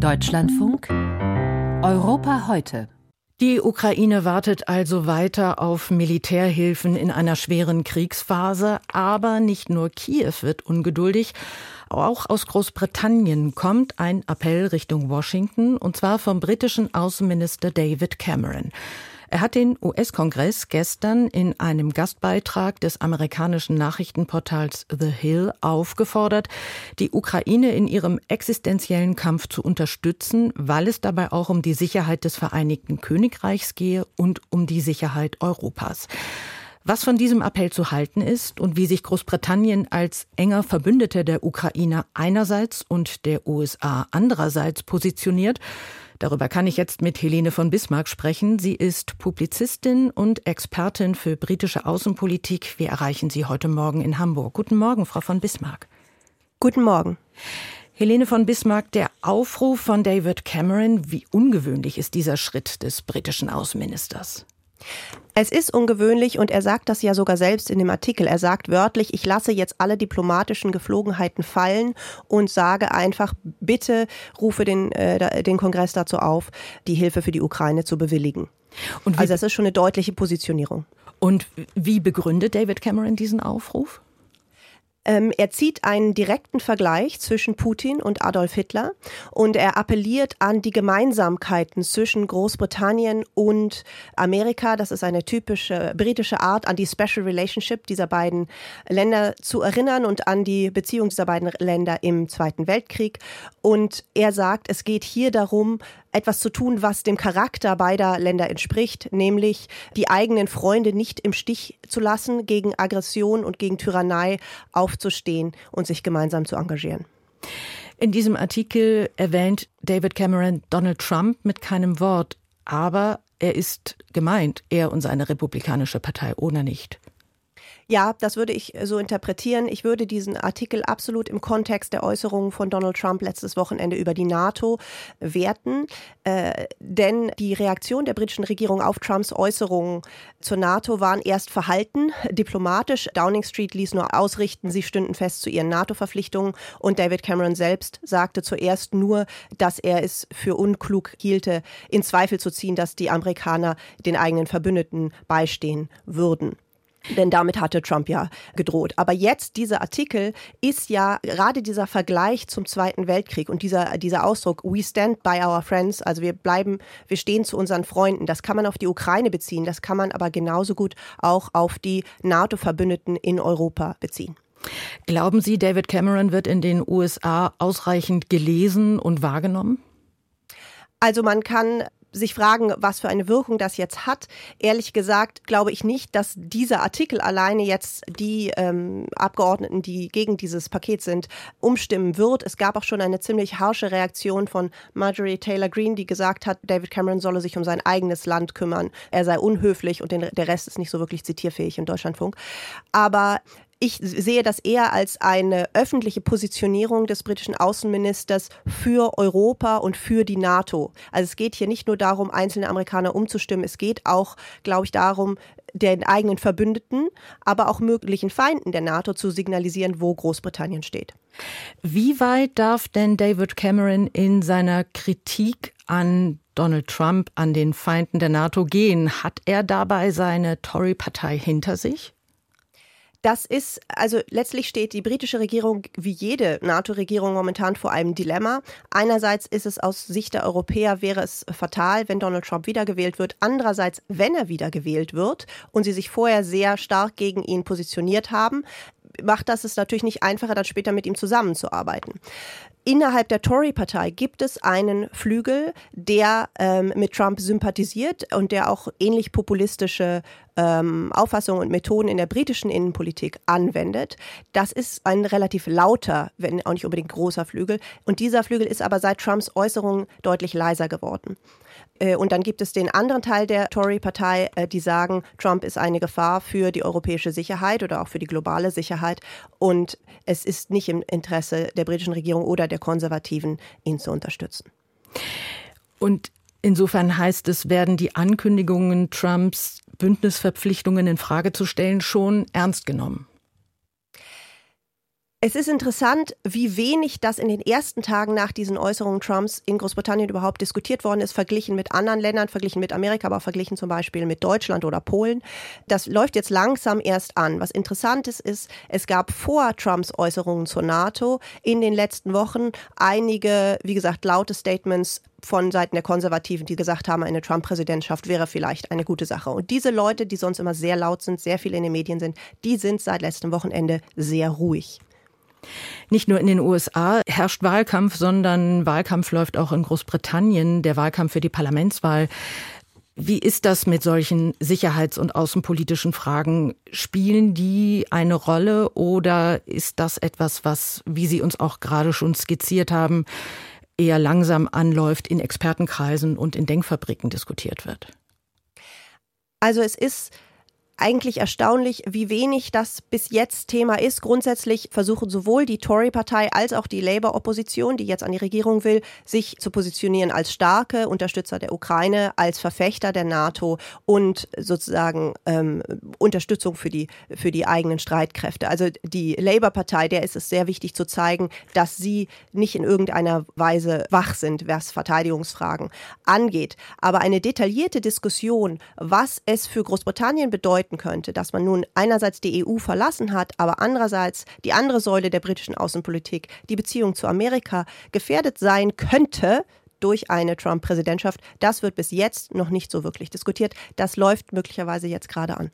Deutschlandfunk Europa heute. Die Ukraine wartet also weiter auf Militärhilfen in einer schweren Kriegsphase, aber nicht nur Kiew wird ungeduldig, auch aus Großbritannien kommt ein Appell Richtung Washington, und zwar vom britischen Außenminister David Cameron. Er hat den US-Kongress gestern in einem Gastbeitrag des amerikanischen Nachrichtenportals The Hill aufgefordert, die Ukraine in ihrem existenziellen Kampf zu unterstützen, weil es dabei auch um die Sicherheit des Vereinigten Königreichs gehe und um die Sicherheit Europas. Was von diesem Appell zu halten ist und wie sich Großbritannien als enger Verbündeter der Ukraine einerseits und der USA andererseits positioniert, Darüber kann ich jetzt mit Helene von Bismarck sprechen. Sie ist Publizistin und Expertin für britische Außenpolitik. Wir erreichen Sie heute Morgen in Hamburg. Guten Morgen, Frau von Bismarck. Guten Morgen. Helene von Bismarck, der Aufruf von David Cameron, wie ungewöhnlich ist dieser Schritt des britischen Außenministers? Es ist ungewöhnlich und er sagt das ja sogar selbst in dem Artikel. Er sagt wörtlich, ich lasse jetzt alle diplomatischen Geflogenheiten fallen und sage einfach, bitte rufe den, äh, den Kongress dazu auf, die Hilfe für die Ukraine zu bewilligen. also das ist schon eine deutliche Positionierung. Und wie begründet David Cameron diesen Aufruf? Ähm, er zieht einen direkten Vergleich zwischen Putin und Adolf Hitler und er appelliert an die Gemeinsamkeiten zwischen Großbritannien und Amerika. Das ist eine typische britische Art, an die Special Relationship dieser beiden Länder zu erinnern und an die Beziehung dieser beiden Länder im Zweiten Weltkrieg. Und er sagt, es geht hier darum, etwas zu tun, was dem Charakter beider Länder entspricht, nämlich die eigenen Freunde nicht im Stich zu lassen, gegen Aggression und gegen Tyrannei aufzustehen und sich gemeinsam zu engagieren. In diesem Artikel erwähnt David Cameron Donald Trump mit keinem Wort, aber er ist gemeint, er und seine republikanische Partei ohne nicht. Ja, das würde ich so interpretieren. Ich würde diesen Artikel absolut im Kontext der Äußerungen von Donald Trump letztes Wochenende über die NATO werten. Äh, denn die Reaktion der britischen Regierung auf Trumps Äußerungen zur NATO waren erst verhalten, diplomatisch. Downing Street ließ nur ausrichten, sie stünden fest zu ihren NATO-Verpflichtungen. Und David Cameron selbst sagte zuerst nur, dass er es für unklug hielte, in Zweifel zu ziehen, dass die Amerikaner den eigenen Verbündeten beistehen würden. Denn damit hatte Trump ja gedroht. Aber jetzt, dieser Artikel ist ja gerade dieser Vergleich zum Zweiten Weltkrieg und dieser, dieser Ausdruck, we stand by our friends, also wir bleiben, wir stehen zu unseren Freunden. Das kann man auf die Ukraine beziehen, das kann man aber genauso gut auch auf die NATO-Verbündeten in Europa beziehen. Glauben Sie, David Cameron wird in den USA ausreichend gelesen und wahrgenommen? Also man kann sich fragen, was für eine Wirkung das jetzt hat. Ehrlich gesagt glaube ich nicht, dass dieser Artikel alleine jetzt die ähm, Abgeordneten, die gegen dieses Paket sind, umstimmen wird. Es gab auch schon eine ziemlich harsche Reaktion von Marjorie Taylor Greene, die gesagt hat, David Cameron solle sich um sein eigenes Land kümmern. Er sei unhöflich und den, der Rest ist nicht so wirklich zitierfähig im Deutschlandfunk. Aber ich sehe das eher als eine öffentliche Positionierung des britischen Außenministers für Europa und für die NATO. Also es geht hier nicht nur darum, einzelne Amerikaner umzustimmen, es geht auch, glaube ich, darum, den eigenen Verbündeten, aber auch möglichen Feinden der NATO zu signalisieren, wo Großbritannien steht. Wie weit darf denn David Cameron in seiner Kritik an Donald Trump, an den Feinden der NATO gehen? Hat er dabei seine Tory-Partei hinter sich? Das ist, also letztlich steht die britische Regierung wie jede NATO-Regierung momentan vor einem Dilemma. Einerseits ist es aus Sicht der Europäer wäre es fatal, wenn Donald Trump wiedergewählt wird. Andererseits, wenn er wiedergewählt wird und sie sich vorher sehr stark gegen ihn positioniert haben, macht das es natürlich nicht einfacher, dann später mit ihm zusammenzuarbeiten. Innerhalb der Tory-Partei gibt es einen Flügel, der ähm, mit Trump sympathisiert und der auch ähnlich populistische ähm, Auffassungen und Methoden in der britischen Innenpolitik anwendet. Das ist ein relativ lauter, wenn auch nicht unbedingt großer Flügel. Und dieser Flügel ist aber seit Trumps Äußerungen deutlich leiser geworden. Äh, und dann gibt es den anderen Teil der Tory-Partei, äh, die sagen, Trump ist eine Gefahr für die europäische Sicherheit oder auch für die globale Sicherheit. Und es ist nicht im Interesse der britischen Regierung oder der Konservativen, ihn zu unterstützen. Und insofern heißt es, werden die Ankündigungen Trumps, Bündnisverpflichtungen in Frage zu stellen, schon ernst genommen? Es ist interessant, wie wenig das in den ersten Tagen nach diesen Äußerungen Trumps in Großbritannien überhaupt diskutiert worden ist, verglichen mit anderen Ländern, verglichen mit Amerika, aber verglichen zum Beispiel mit Deutschland oder Polen. Das läuft jetzt langsam erst an. Was interessant ist, ist, es gab vor Trumps Äußerungen zur NATO in den letzten Wochen einige, wie gesagt, laute Statements von Seiten der Konservativen, die gesagt haben, eine Trump-Präsidentschaft wäre vielleicht eine gute Sache. Und diese Leute, die sonst immer sehr laut sind, sehr viel in den Medien sind, die sind seit letztem Wochenende sehr ruhig. Nicht nur in den USA herrscht Wahlkampf, sondern Wahlkampf läuft auch in Großbritannien, der Wahlkampf für die Parlamentswahl. Wie ist das mit solchen sicherheits- und außenpolitischen Fragen? Spielen die eine Rolle oder ist das etwas, was, wie Sie uns auch gerade schon skizziert haben, eher langsam anläuft, in Expertenkreisen und in Denkfabriken diskutiert wird? Also es ist eigentlich erstaunlich, wie wenig das bis jetzt Thema ist. Grundsätzlich versuchen sowohl die Tory-Partei als auch die Labour-Opposition, die jetzt an die Regierung will, sich zu positionieren als starke Unterstützer der Ukraine, als Verfechter der NATO und sozusagen ähm, Unterstützung für die, für die eigenen Streitkräfte. Also die Labour-Partei, der ist es sehr wichtig zu zeigen, dass sie nicht in irgendeiner Weise wach sind, was Verteidigungsfragen angeht. Aber eine detaillierte Diskussion, was es für Großbritannien bedeutet, bedeuten könnte, dass man nun einerseits die EU verlassen hat, aber andererseits die andere Säule der britischen Außenpolitik, die Beziehung zu Amerika, gefährdet sein könnte, durch eine Trump-Präsidentschaft. Das wird bis jetzt noch nicht so wirklich diskutiert. Das läuft möglicherweise jetzt gerade an.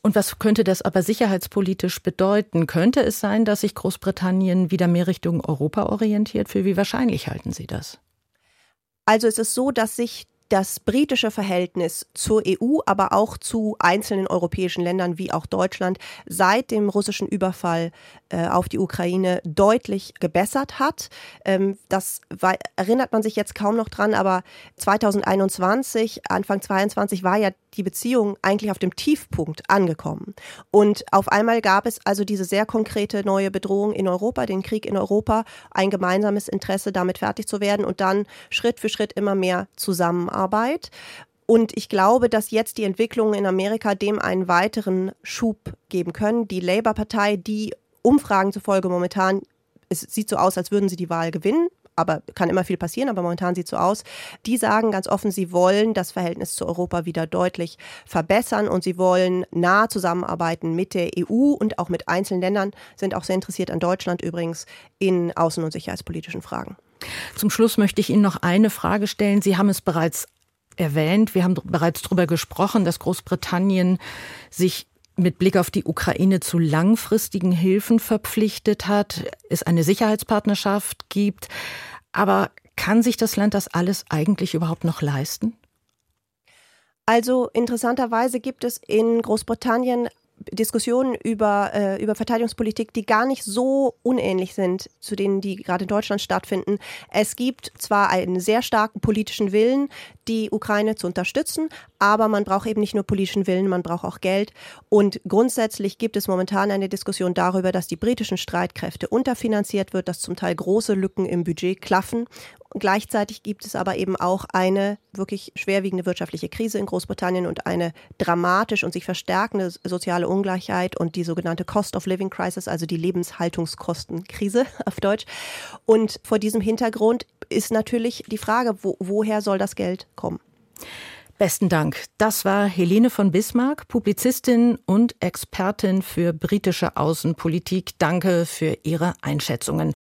Und was könnte das aber sicherheitspolitisch bedeuten? Könnte es sein, dass sich Großbritannien wieder mehr Richtung Europa orientiert? Für wie wahrscheinlich halten Sie das? Also es ist so, dass sich das britische Verhältnis zur EU, aber auch zu einzelnen europäischen Ländern wie auch Deutschland seit dem russischen Überfall äh, auf die Ukraine deutlich gebessert hat. Ähm, das war, erinnert man sich jetzt kaum noch dran, aber 2021, Anfang 22 war ja die Beziehung eigentlich auf dem Tiefpunkt angekommen. Und auf einmal gab es also diese sehr konkrete neue Bedrohung in Europa, den Krieg in Europa, ein gemeinsames Interesse, damit fertig zu werden und dann Schritt für Schritt immer mehr Zusammenarbeit. Und ich glaube, dass jetzt die Entwicklungen in Amerika dem einen weiteren Schub geben können. Die Labour-Partei, die Umfragen zufolge momentan, es sieht so aus, als würden sie die Wahl gewinnen, aber kann immer viel passieren, aber momentan sieht es so aus. Die sagen ganz offen, sie wollen das Verhältnis zu Europa wieder deutlich verbessern und sie wollen nah zusammenarbeiten mit der EU und auch mit einzelnen Ländern, sind auch sehr interessiert an Deutschland übrigens in außen- und sicherheitspolitischen Fragen. Zum Schluss möchte ich Ihnen noch eine Frage stellen. Sie haben es bereits erwähnt, wir haben bereits darüber gesprochen, dass Großbritannien sich mit Blick auf die Ukraine zu langfristigen Hilfen verpflichtet hat, es eine Sicherheitspartnerschaft gibt. Aber kann sich das Land das alles eigentlich überhaupt noch leisten? Also interessanterweise gibt es in Großbritannien Diskussionen über, äh, über Verteidigungspolitik, die gar nicht so unähnlich sind zu denen, die gerade in Deutschland stattfinden. Es gibt zwar einen sehr starken politischen Willen, die Ukraine zu unterstützen, aber man braucht eben nicht nur politischen Willen, man braucht auch Geld. Und grundsätzlich gibt es momentan eine Diskussion darüber, dass die britischen Streitkräfte unterfinanziert wird, dass zum Teil große Lücken im Budget klaffen Gleichzeitig gibt es aber eben auch eine wirklich schwerwiegende wirtschaftliche Krise in Großbritannien und eine dramatisch und sich verstärkende soziale Ungleichheit und die sogenannte Cost of Living Crisis, also die Lebenshaltungskostenkrise auf Deutsch. Und vor diesem Hintergrund ist natürlich die Frage, wo, woher soll das Geld kommen? Besten Dank. Das war Helene von Bismarck, Publizistin und Expertin für britische Außenpolitik. Danke für Ihre Einschätzungen.